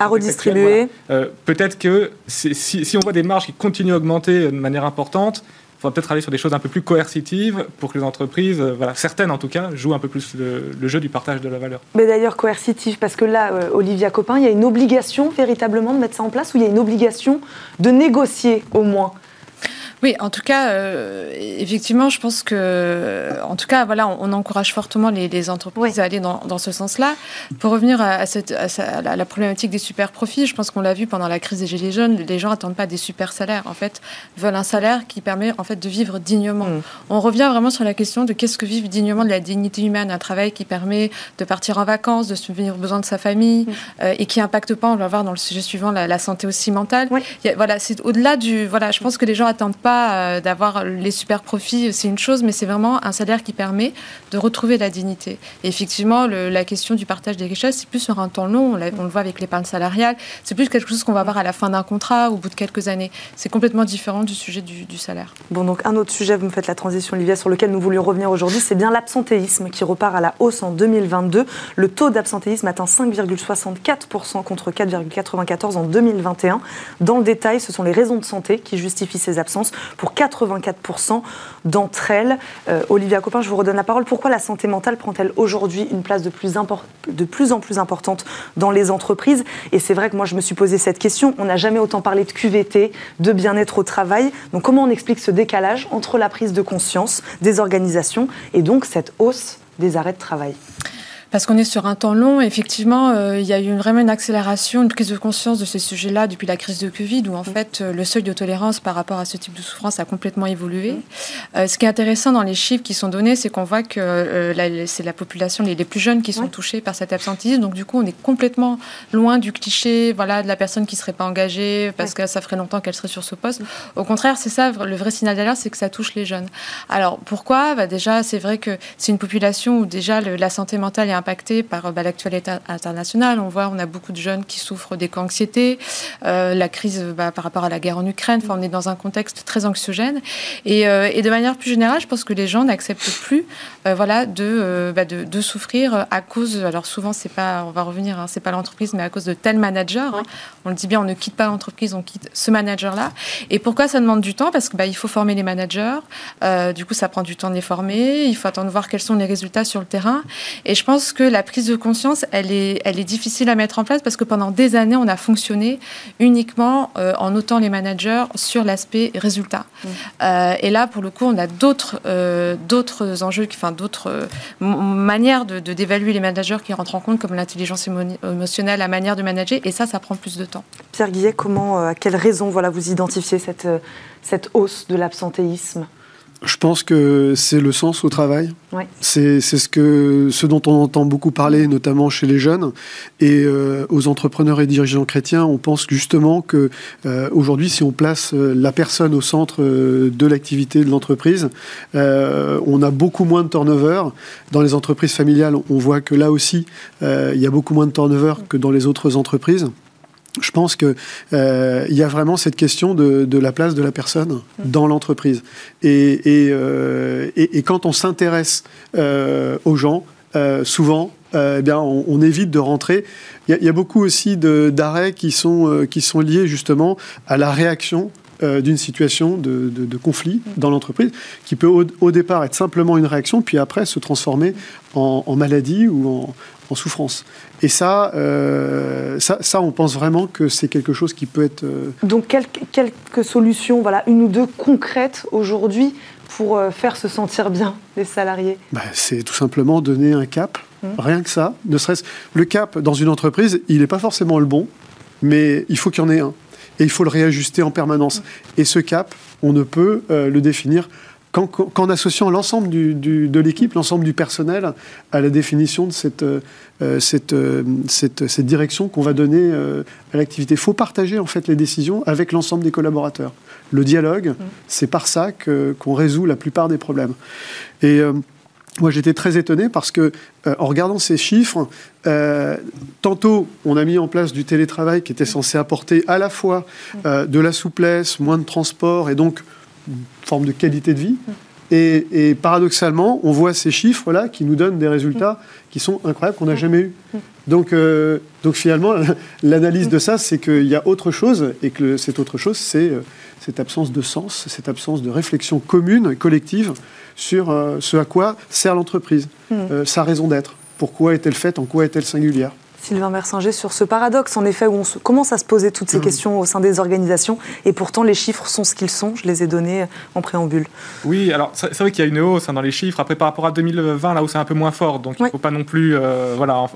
À redistribuer. Euh, peut-être que si, on voit des marges qui continuent à augmenter de manière importante, il faudra peut-être aller sur des choses un peu plus coercitives pour que les entreprises, euh, voilà, certaines en tout cas, jouent un peu plus le, jeu du partage de la valeur. Mais d'ailleurs coercitif, parce que là, euh, Olivia Copin, il y a une obligation véritablement de mettre ça en place ou il y a une obligation de négocier au moins Oui, en tout cas, euh, effectivement, je pense que, en tout cas, voilà, on, encourage fortement les, entreprises à aller dans, ce sens-là. Pour revenir à, cette, à, la problématique des super profits, je pense qu'on l'a vu pendant la crise des gilets jaunes, les gens n'attendent pas des super salaires. En fait, veulent un salaire qui permet en fait de vivre dignement. Mm. On revient vraiment sur la question de qu'est-ce que vivre dignement de la dignité humaine, un travail qui permet de partir en vacances, de subvenir aux besoins de sa famille mm. euh, et qui impacte pas, on va voir dans le sujet suivant, la, santé aussi mentale. voilà, c'est au-delà du, voilà, je pense que les gens attendent pas euh, d'avoir les super profits, c'est une chose, mais c'est vraiment un salaire qui permet de retrouver la dignité. Et effectivement, la question du partage des richesses, c'est plus sur un temps long. On, le voit avec l'épargne salariale. C'est plus quelque chose qu'on va voir à la fin d'un contrat au bout de quelques années. C'est complètement différent du sujet du, salaire. Bon, donc un autre sujet, vous me faites la transition, Olivia, sur lequel nous voulions revenir aujourd'hui, c'est bien l'absentéisme qui repart à la hausse en 2022. Le taux d'absentéisme atteint 5,64% contre 4,94% en 2021. Dans le détail, ce sont les raisons de santé qui justifient ces absences pour 84% d'entre elles. Euh, Olivia Copin, je vous redonne la parole. Pourquoi la santé mentale prend-elle aujourd'hui une place de plus, de plus en plus importante dans les entreprises? Et c'est vrai que moi, je me suis posé cette question. On n'a jamais autant parlé de QVT, de bien-être au travail. Donc comment on explique ce décalage entre la prise de conscience des organisations et donc cette hausse des arrêts de travail? Parce qu'on est sur un temps long. Effectivement, euh, il y a eu vraiment une accélération, une prise de conscience de ces sujets-là depuis la crise de Covid, où en fait euh, le seuil de tolérance par rapport à ce type de souffrance a complètement évolué. Euh, ce qui est intéressant dans les chiffres qui sont donnés, c'est qu'on voit que c'est la population les, plus jeunes qui sont touchés par cet absentéisme. Donc du coup, on est complètement loin du cliché, voilà, de la personne qui serait pas engagée parce que ça ferait longtemps qu'elle serait sur ce poste. Au contraire, c'est ça le vrai signal d'alerte, c'est que ça touche les jeunes. Alors pourquoi? Bah, Déjà, c'est vrai que c'est une population où déjà la santé mentale est impacté par bah, l'actualité internationale. On voit, on a beaucoup de jeunes qui souffrent d'éco-anxiété, euh, la crise bah, par rapport à la guerre en Ukraine. Enfin, on est dans un contexte très anxiogène. Et, euh, et de manière plus générale, je pense que les gens n'acceptent plus, euh, voilà, de, bah, de, de, souffrir à cause. Alors souvent, c'est pas, on va revenir, hein, c'est pas l'entreprise, mais à cause de tel manager. Hein. On le dit bien, on ne quitte pas l'entreprise, on quitte ce manager-là. Et pourquoi ça demande du temps? Parce que bah, il faut former les managers. du coup, ça prend du temps de les former. Il faut attendre de voir quels sont les résultats sur le terrain. Et je pense que la prise de conscience, elle est, elle est difficile à mettre en place parce que pendant des années, on a fonctionné uniquement euh, en notant les managers sur l'aspect résultat. Mmh. Euh, et là, pour le coup, on a d'autres euh, d'autres enjeux, enfin d'autres manières de, d'évaluer les managers qui rentrent en compte, comme l'intelligence émotionnelle, la manière de manager. Et ça, ça prend plus de temps. Pierre Guillet, comment, à quelles raisons voilà, vous identifiez cette, cette hausse de l'absentéisme? Je pense que c'est le sens au travail. C'est ce, que, ce dont on entend beaucoup parler, notamment chez les jeunes. Et euh, aux entrepreneurs et dirigeants chrétiens, on pense justement que euh, aujourd'hui, si on place euh, la personne au centre de l'activité de l'entreprise, on a beaucoup moins de turnover. Dans les entreprises familiales, on voit que là aussi, il y a beaucoup moins de turnover que dans les autres entreprises je pense qu'il euh, y a vraiment cette question de, la place de la personne dans l'entreprise. Et, euh, quand on s'intéresse euh, aux gens, souvent, eh bien, on, évite de rentrer. Il y, a beaucoup aussi d'arrêts qui, sont qui sont liés justement à la réaction d'une situation de, conflit dans l'entreprise, qui peut au, départ être simplement une réaction, puis après se transformer en maladie ou en, en souffrance. Et ça, euh, ça, ça, on pense vraiment que c'est quelque chose qui peut être... Euh, Donc quelques solutions, voilà, une ou deux concrètes aujourd'hui pour euh, faire se sentir bien les salariés? Bah, C'est tout simplement donner un cap, mmh. rien que ça. Ne serait-ce le cap dans une entreprise, il n'est pas forcément le bon, mais il faut qu'il y en ait un. Et il faut le réajuster en permanence. Mmh. Et ce cap, on ne peut le définir qu'en associant l'ensemble de l'équipe, l'ensemble du personnel à la définition de cette, euh, euh, cette, direction qu'on va donner euh, à l'activité. Il faut partager en fait les décisions avec l'ensemble des collaborateurs. Le dialogue, mmh. c'est par ça qu'on résout la plupart des problèmes. Et moi, j'étais très étonné parce que, en regardant ces chiffres, tantôt, on a mis en place du télétravail qui était censé apporter à la fois mmh. de la souplesse, moins de transport et donc forme de qualité de vie. Et, paradoxalement, on voit ces chiffres-là qui nous donnent des résultats qui sont incroyables, qu'on n'a jamais eu. Donc, euh, donc finalement, l'analyse de ça, c'est qu'il y a autre chose, et que cette autre chose, c'est euh, cette absence de sens, cette absence de réflexion commune, collective, sur euh, ce à quoi sert l'entreprise, sa raison d'être. Pourquoi est-elle faite? En quoi est-elle singulière? Sylvain Mersinger, sur ce paradoxe, en effet, où on commence à se poser toutes ces mmh. questions au sein des organisations, et pourtant les chiffres sont ce qu'ils sont, je les ai donnés en préambule. Oui, alors c'est vrai qu'il y a une hausse hein, dans les chiffres, après par rapport à 2020, là où c'est un peu moins fort, donc il ne faut pas non plus euh, voilà,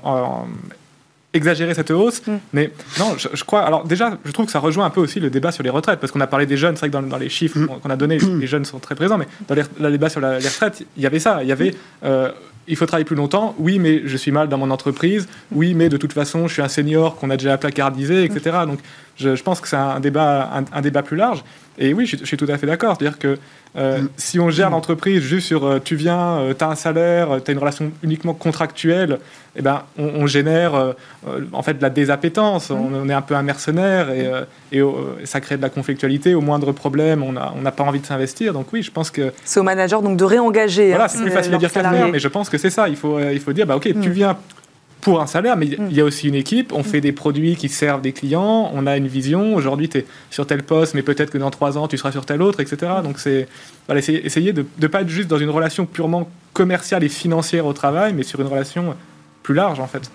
exagérer cette hausse. Mm. Mais non, je, crois. Alors, déjà, je trouve que ça rejoint un peu aussi le débat sur les retraites, parce qu'on a parlé des jeunes. C'est vrai que dans, les chiffres mm. qu'on a donnés, les jeunes sont très présents, mais dans le débat sur la, les retraites, il y avait ça. Il y avait. Euh, il faut travailler plus longtemps. Oui, mais je suis mal dans mon entreprise. Oui, mais de toute façon, je suis un senior qu'on a déjà placardisé, etc. Donc, je, pense que c'est un débat, un, débat plus large. Et oui, je, je suis tout à fait d'accord. C'est-à-dire que euh, si on gère l'entreprise juste sur euh, tu viens, euh, tu as un salaire, tu as une relation uniquement contractuelle, eh ben, on, génère en fait de la désappétence, on, est un peu un mercenaire et, et ça crée de la conflictualité. Au moindre problème, on n'a pas envie de s'investir. Donc oui, je pense que... C'est au manager donc de réengager. Voilà, c'est plus facile à dire qu'à faire, mais je pense que c'est ça. Il faut, il faut dire, bah, ok, tu mm. viens pour un salaire, mais il y a aussi une équipe, on fait des produits qui servent des clients, on a une vision, aujourd'hui tu es sur tel poste, mais peut-être que dans trois ans tu seras sur tel autre, etc. Donc c'est voilà, essayer de ne pas être juste dans une relation purement commerciale et financière au travail, mais sur une relation plus large en fait.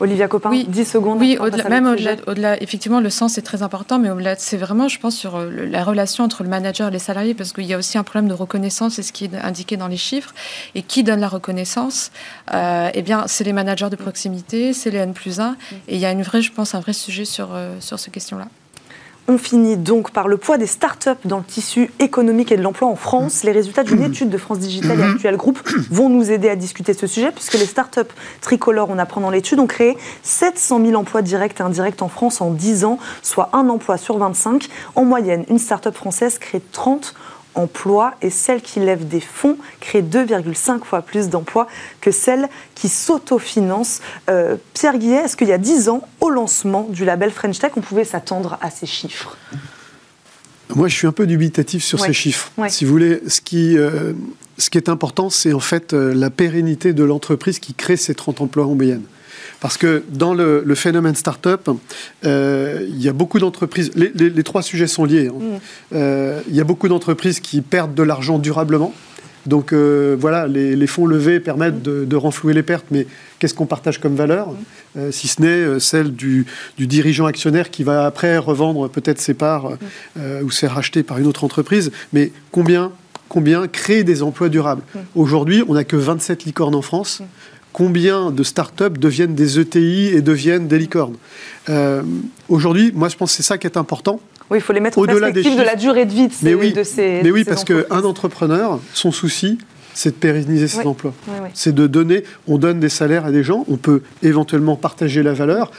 Olivia Copin, oui, 10 secondes. Oui, même au-delà, effectivement, le sens est très important, mais au-delà, c'est vraiment, je pense, sur euh, la relation entre le manager et les salariés, parce qu'il y a aussi un problème de reconnaissance, c'est ce qui est indiqué dans les chiffres. Et qui donne la reconnaissance? Euh, Eh bien, c'est les managers de proximité, c'est les N plus 1, et il y a une vraie, je pense, un vrai sujet sur, euh, sur ces questions-là. On finit donc par le poids des startups dans le tissu économique et de l'emploi en France. Les résultats d'une étude de France Digital et mhm. Actuel Group vont nous aider à discuter ce sujet, puisque les startups tricolores, on apprend dans l'étude, ont créé 700 000 emplois directs et indirects en France en 10 ans, soit un emploi sur 25. En moyenne, une startup française crée 30 emplois et celle qui lève des fonds crée 2,5 fois plus d'emplois que celle qui s'autofinancent. Euh, Pierre Guillet, est-ce qu'il y a 10 ans, au lancement du label French Tech, on pouvait s'attendre à ces chiffres? Moi, je suis un peu dubitatif sur ces chiffres. Si vous voulez, ce qui, euh, ce qui est important, c'est en fait euh, la pérennité de l'entreprise qui crée ces 30 emplois en moyenne. Parce que dans le, phénomène start-up, euh, il y a beaucoup d'entreprises. Les, trois sujets sont liés. Hein. Mm. Euh, il y a beaucoup d'entreprises qui perdent de l'argent durablement. Donc euh, voilà, les, fonds levés permettent de, renflouer les pertes, mais qu'est-ce qu'on partage comme valeur? Mm. Si ce n'est celle du, dirigeant actionnaire qui va après revendre peut-être ses parts mm. ou se faire racheter par une autre entreprise. Mais combien, combien créer des emplois durables? Aujourd'hui, on n'a que 27 licornes en France combien de startups deviennent des ETI et deviennent des licornes. Euh, aujourd'hui, moi, je pense que c'est ça qui est important. Oui, il faut les mettre en perspective de la durée de vie de ces, mais oui, de ces Mais oui, parce qu'un entrepreneur, son souci, c'est de pérenniser ses emplois. c'est de donner, on donne des salaires à des gens, on peut éventuellement partager la valeur,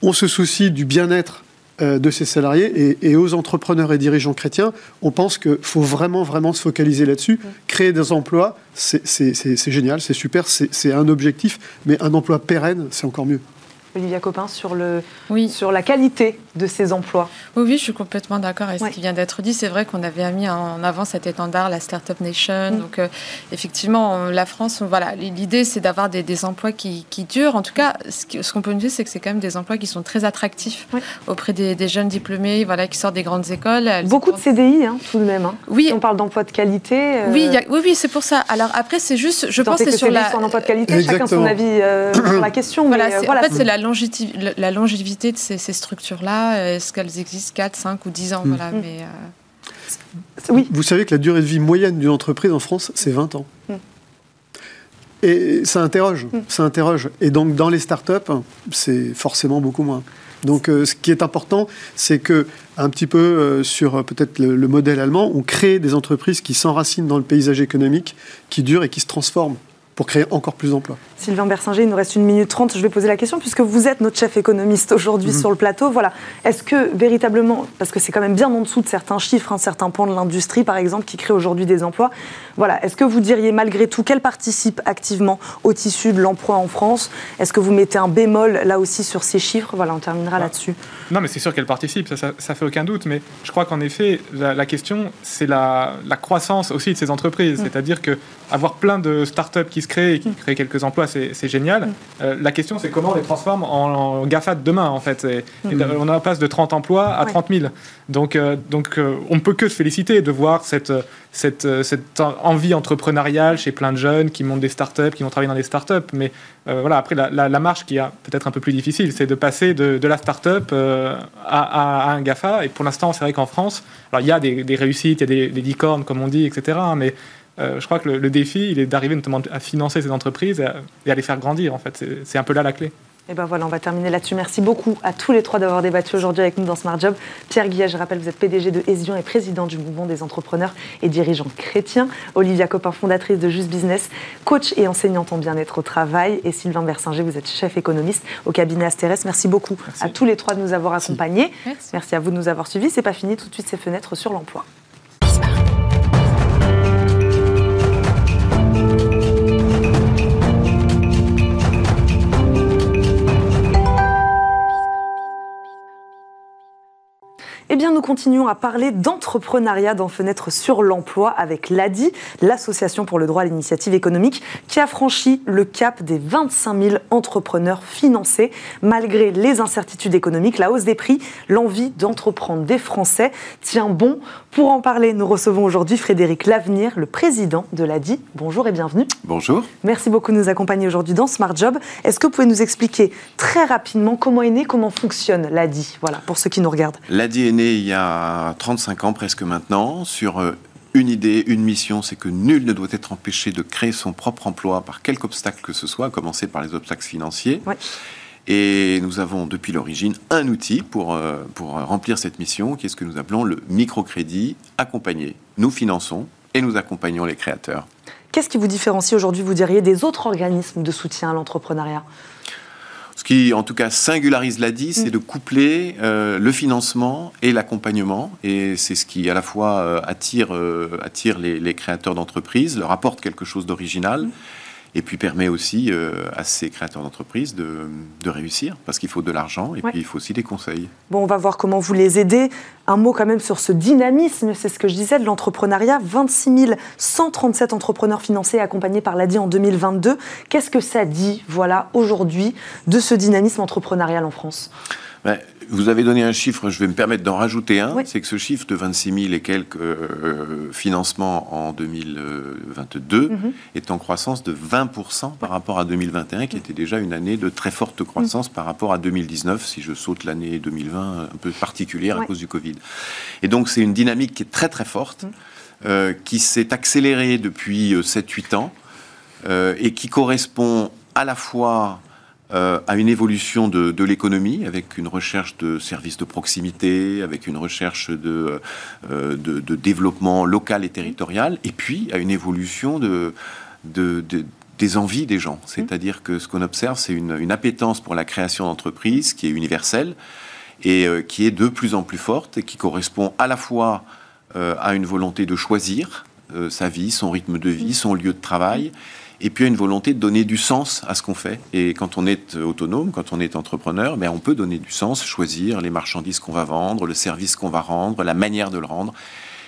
on se soucie du bien-être de ses salariés et, aux entrepreneurs et dirigeants chrétiens, on pense qu'il faut vraiment, vraiment se focaliser là-dessus. Créer des emplois, c'est génial, c'est super, c'est un objectif, mais un emploi pérenne, c'est encore mieux. Olivia Copin, sur, le, oui. sur la qualité de ces emplois. Oui, oui, je suis complètement d'accord avec ce qui vient d'être dit. C'est vrai qu'on avait mis en avant cet étendard, la Startup Nation. Mm. Donc, euh, effectivement, la France, voilà, l'idée, c'est d'avoir des, emplois qui, durent. En tout cas, ce qu'on peut nous dire, c'est que c'est quand même des emplois qui sont très attractifs auprès des, jeunes diplômés voilà, qui sortent des grandes écoles. Beaucoup de CDI, hein, tout de même. Hein. Oui. on parle d'emplois de qualité. Euh, oui, oui, oui, c'est pour ça. Alors, après, c'est juste, je pense que c'est sur la. Sur emploi de qualité, chacun son avis euh, sur la question. Voilà, en fait, c'est la la longévité de ces, structures-là, est-ce qu'elles existent 4, 5 ou 10 ans mm. voilà, mm. mais, euh, oui. Vous savez que la durée de vie moyenne d'une entreprise en France, c'est 20 ans. Mm. Et ça interroge, ça interroge. Et donc dans les startups, c'est forcément beaucoup moins. Donc euh, ce qui est important, c'est que un petit peu euh, sur peut-être le, modèle allemand, on crée des entreprises qui s'enracinent dans le paysage économique, qui durent et qui se transforment pour créer encore plus d'emplois. Sylvain Bersinger, il nous reste une minute trente. Je vais poser la question, puisque vous êtes notre chef économiste aujourd'hui mhm. sur le plateau. Voilà. Est-ce que véritablement, parce que c'est quand même bien en dessous de certains chiffres, hein, certain pans de l'industrie, par exemple, qui crée aujourd'hui des emplois, voilà. Est-ce que vous diriez malgré tout qu'elle participe activement au tissu de l'emploi en France? Est-ce que vous mettez un bémol là aussi sur ces chiffres? Voilà, on terminera là-dessus. Non, mais c'est sûr qu'elle participe, ça, ça, fait aucun doute. Mais je crois qu'en effet, la, question, c'est la, croissance aussi de ces entreprises. Mm. C'est-à-dire que avoir plein de startups qui se créent et qui créent quelques emplois, c'est génial. la question, c'est comment on les transforme en, GAFA de demain, en fait. on a passe de 30 emplois à 30 000. Donc, donc on ne peut que se féliciter de voir cette, cette, cette envie entrepreneuriale chez plein de jeunes qui montent des startups, qui vont travailler dans des startups. Mais voilà, après, la, la, marche qui est peut-être un peu plus difficile, c'est de passer de, de la startup à, à, un GAFA. Et pour l'instant, c'est vrai qu'en France, alors il y a des, réussites, il y a des, des, licornes, comme on dit, etc. Mais euh, je crois que le, défi, il est d'arriver notamment à financer ces entreprises et à, les faire grandir, en fait. C'est un peu là la clé. Et ben voilà, on va terminer là-dessus. Merci beaucoup à tous les trois d'avoir débattu aujourd'hui avec nous dans Smart Job. Pierre Guillet, je rappelle, vous êtes PDG de Esion et président du mouvement des entrepreneurs et dirigeants chrétiens. Olivia Copin, fondatrice de Just Business, coach et enseignante en bien-être au travail. Et Sylvain Bersinger, vous êtes chef économiste au cabinet Asteres. Merci beaucoup à tous les trois de nous avoir accompagnés. Merci. Merci à vous de nous avoir suivis. C'est pas fini, tout de suite ces fenêtres sur l'emploi. Eh bien, nous continuons à parler d'entrepreneuriat dans Fenêtre sur l'emploi avec l'ADI, l'Association pour le droit à l'initiative économique, qui a franchi le cap des 25 000 entrepreneurs financés. Malgré les incertitudes économiques, la hausse des prix, l'envie d'entreprendre des Français tient bon. Pour en parler, nous recevons aujourd'hui Frédéric Lavenir, le président de l'ADI. Bonjour et bienvenue. Bonjour. Merci beaucoup de nous accompagner aujourd'hui dans Smart Job. Est-ce que vous pouvez nous expliquer très rapidement comment est né, comment fonctionne l'ADI Voilà, pour ceux qui nous regardent. L'ADI est né il y a 35 ans presque maintenant sur euh, une idée, une mission, c'est que nul ne doit être empêché de créer son propre emploi par quelque obstacle que ce soit, à commencer par les obstacles financiers. Et nous avons depuis l'origine un outil pour, euh, pour remplir cette mission, qui est ce que nous appelons le microcrédit accompagné. Nous finançons et nous accompagnons les créateurs. Qu'est-ce qui vous différencie aujourd'hui, vous diriez, des autres organismes de soutien à l'entrepreneuriat? Ce qui, en tout cas, singularise l'ADI, c'est mm. de coupler euh, le financement et l'accompagnement. Et c'est ce qui, à la fois, euh, attire, euh, attire les, créateurs d'entreprises, leur apporte quelque chose d'original. Et puis permet aussi euh, à ces créateurs d'entreprises de, réussir, parce qu'il faut de l'argent et puis il faut aussi des conseils. Bon, on va voir comment vous les aidez. Un mot quand même sur ce dynamisme, c'est ce que je disais, de l'entrepreneuriat. 26 137 entrepreneurs financés et accompagnés par l'ADI en 2022. Qu'est-ce que ça dit, voilà, aujourd'hui, de ce dynamisme entrepreneurial en France? Ben, vous avez donné un chiffre, je vais me permettre d'en rajouter un. C'est que ce chiffre de 26 000 et quelques euh, financements en 2022 mhm. est en croissance de 20% par rapport à 2021, qui était déjà une année de très forte croissance par rapport à 2019, si je saute l'année 2020 un peu particulière à cause du Covid. Et donc c'est une dynamique qui est très très forte, mhm. euh, qui s'est accélérée depuis 7-8 euh, ans et qui correspond à la fois euh, à une évolution de, l'économie, avec une recherche de services de proximité, avec une recherche de, euh, développement local et territorial, et puis à une évolution de, des envies des gens. C'est-à-dire que ce qu'on observe, c'est une, appétence pour la création d'entreprises qui est universelle et euh, qui est de plus en plus forte et qui correspond à la fois à une volonté de choisir sa vie, son rythme de vie, son lieu de travail et puis une volonté de donner du sens à ce qu'on fait. Et quand on est autonome, quand on est entrepreneur, ben on peut donner du sens, choisir les marchandises qu'on va vendre, le service qu'on va rendre, la manière de le rendre.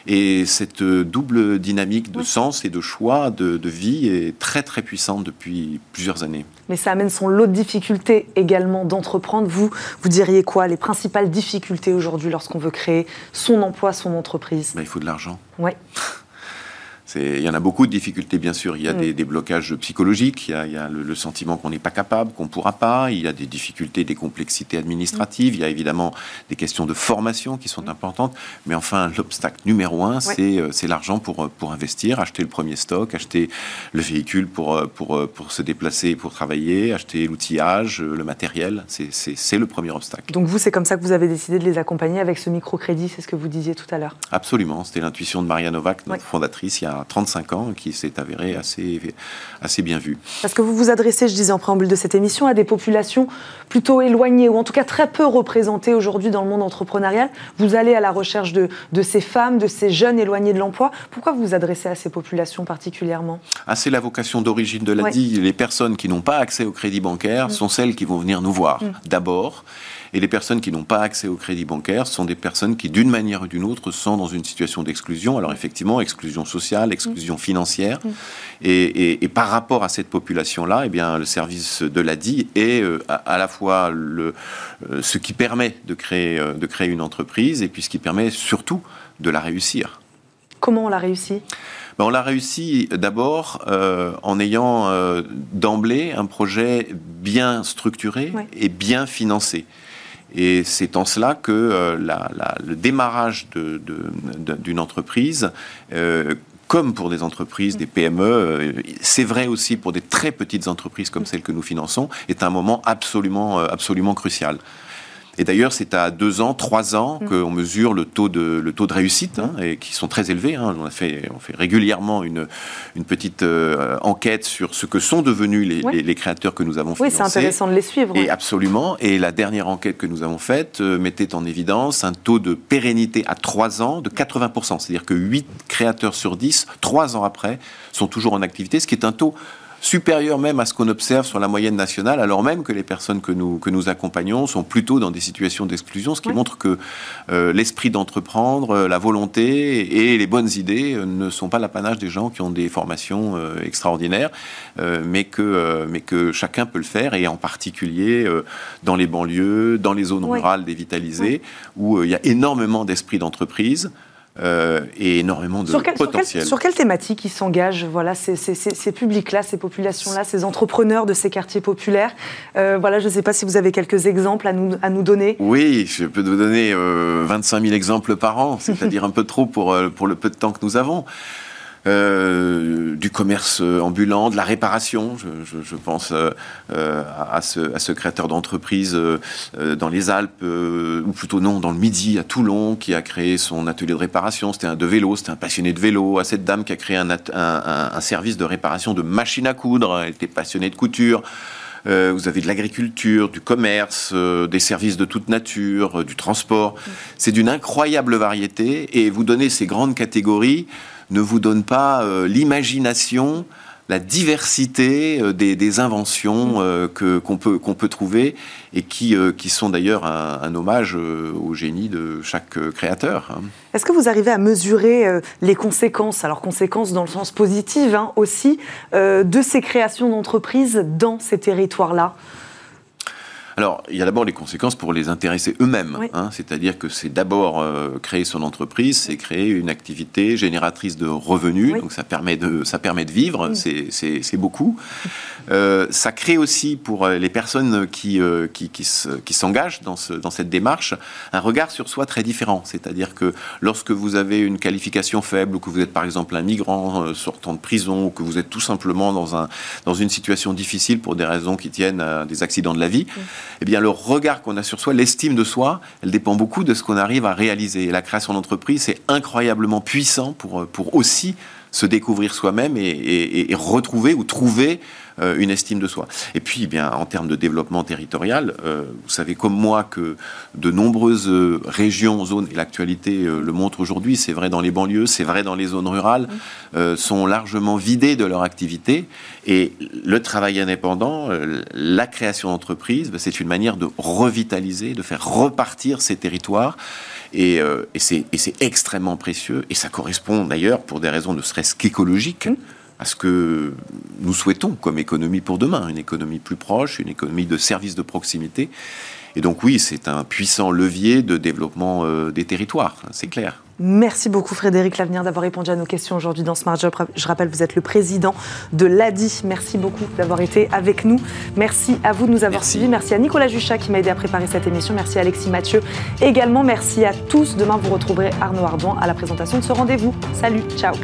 Et cette double dynamique de sens et de choix de, vie est très très puissante depuis plusieurs années. Mais ça amène son lot de difficultés également d'entreprendre. Vous, vous diriez quoi Les principales difficultés aujourd'hui lorsqu'on veut créer son emploi, son entreprise? Ben, Il faut de l'argent. Oui. Il y en a beaucoup de difficultés, bien sûr. Il y a mm. des, blocages psychologiques, il y a, le, sentiment qu'on n'est pas capable, qu'on ne pourra pas. Il y a des difficultés, des complexités administratives. Il y a évidemment des questions de formation qui sont mm. importantes. Mais enfin, l'obstacle numéro un, euh, c'est l'argent pour, pour investir, acheter le premier stock, acheter le véhicule pour, euh, pour, euh, pour se déplacer, pour travailler, acheter l'outillage, le matériel. C'est le premier obstacle. Donc vous, c'est comme ça que vous avez décidé de les accompagner avec ce microcrédit, c'est ce que vous disiez tout à l'heure? Absolument. C'était l'intuition de Maria Novak, notre fondatrice, il y a 35 ans, qui s'est avéré assez, assez bien vu. Parce que vous vous adressez, je disais en préambule de cette émission, à des populations plutôt éloignées, ou en tout cas très peu représentées aujourd'hui dans le monde entrepreneurial. Vous allez à la recherche de, de ces femmes, de ces jeunes éloignés de l'emploi. Pourquoi vous vous adressez à ces populations particulièrement? Ah, C'est la vocation d'origine de l'ADI. Les personnes qui n'ont pas accès au crédit bancaire mm. sont celles qui vont venir nous voir mm. d'abord. Et les personnes qui n'ont pas accès au crédit bancaire sont des personnes qui, d'une manière ou d'une autre, sont dans une situation d'exclusion. Alors effectivement, exclusion sociale, l'exclusion financière. Et, par rapport à cette population-là, eh bien, le service de l'ADI est euh, à, la fois le, euh, ce qui permet de créer, euh, de créer une entreprise et puis ce qui permet surtout de la réussir. Comment on l'a réussi? Ben, on l'a réussi d'abord en ayant d'emblée un projet bien structuré et bien financé. Et c'est en cela que le démarrage d'une entreprise comme pour des entreprises, des PME, euh, c'est vrai aussi pour des très petites entreprises comme celles que nous finançons, est un moment absolument, euh, absolument crucial. Et d'ailleurs, c'est à deux ans, trois ans mm. qu'on mesure le taux de, le taux de réussite, hein, et qui sont très élevés. Hein. On, a fait, on fait régulièrement une, une petite euh, enquête sur ce que sont devenus les, les, créateurs que nous avons Oui, c'est intéressant de les suivre. Et absolument. Et la dernière enquête que nous avons faite euh, mettait en évidence un taux de pérennité à trois ans de 80%. C'est-à-dire que 8 créateurs sur 10, trois ans après, sont toujours en activité, ce qui est un taux supérieur même à ce qu'on observe sur la moyenne nationale, alors même que les personnes que nous, que nous accompagnons sont plutôt dans des situations d'exclusion, ce qui montre que euh, l'esprit d'entreprendre, euh, la volonté et les bonnes idées euh, ne sont pas l'apanage des gens qui ont des formations extraordinaires, mais, que, mais que chacun peut le faire, et en particulier dans les banlieues, dans les zones rurales dévitalisées, où il y a énormément d'esprit d'entreprise. Euh, et énormément de potentiel. Sur, quelle thématique ils s'engagent voilà, ces, ces, publics-là, ces populations-là, ces entrepreneurs de ces quartiers populaires? Euh, voilà, Je ne sais pas si vous avez quelques exemples à nous, à nous donner. Oui, je peux vous donner 25 euh, 000 exemples par an, c'est-à-dire un peu trop pour, pour le peu de temps que nous avons. Euh, du commerce ambulant, de la réparation. Je, pense euh, à, ce, créateur d'entreprise euh, dans les Alpes, ou plutôt non, dans le Midi, à Toulon, qui a créé son atelier de réparation. C'était un de vélo, c'était un passionné de vélo. À cette dame qui a créé un, service de réparation de machines à coudre. Elle était passionnée de couture. vous avez de l'agriculture, du commerce, des services de toute nature, du transport. C'est d'une incroyable variété et vous donnez ces grandes catégories ne vous donne pas euh, l'imagination, la diversité euh, des, inventions euh, que, qu'on, peut, qu'on peut trouver et qui, qui sont d'ailleurs un, hommage au génie de chaque créateur. Hein. Est-ce que vous arrivez à mesurer les conséquences, alors conséquences dans le sens positif hein, aussi, de ces créations d'entreprises dans ces territoires-là? Alors, il y a d'abord les conséquences pour les intéresser eux-mêmes. Hein. C'est-à-dire que c'est d'abord euh, créer son entreprise, c'est créer une activité génératrice de revenus, donc ça permet de, ça permet de vivre, c'est beaucoup. Euh, ça crée aussi pour euh, les personnes qui, qui, qui, s'engagent dans, ce, dans cette démarche un regard sur soi très différent. C'est-à-dire que lorsque vous avez une qualification faible, ou que vous êtes par exemple un migrant sortant de prison, ou que vous êtes tout simplement dans, un, dans une situation difficile pour des raisons qui tiennent à des accidents de la vie, eh bien, le regard qu'on a sur soi, l'estime de soi, elle dépend beaucoup de ce qu'on arrive à réaliser. Et la création d'entreprise, c'est incroyablement puissant pour, pour aussi se découvrir soi-même et, retrouver ou trouver euh, une estime de soi. Et puis, eh bien, en termes de développement territorial, euh, vous savez comme moi que de nombreuses euh, régions, zones, et l'actualité le montre aujourd'hui, c'est vrai dans les banlieues, c'est vrai dans les zones rurales, sont largement vidées de leur activité. Et le travail indépendant, la création d'entreprises, ben, c'est une manière de revitaliser, de faire repartir ces territoires. Et, et c'est extrêmement précieux. Et ça correspond d'ailleurs, pour des raisons ne serait-ce qu'écologiques, mmh à ce que nous souhaitons comme économie pour demain, une économie plus proche, une économie de services de proximité. Et donc oui, c'est un puissant levier de développement euh, des territoires, c'est clair. Merci beaucoup Frédéric Lavenir d'avoir répondu à nos questions aujourd'hui dans Smart Job. Je rappelle, vous êtes le président de l'ADI. Merci beaucoup d'avoir été avec nous. Merci à vous de nous avoir suivis. Merci à Nicolas Juchat qui m'a aidé à préparer cette émission. Merci à Alexis Mathieu. Également, merci à tous. Demain, vous retrouverez Arnaud Ardouin à la présentation de ce rendez-vous. Salut, ciao.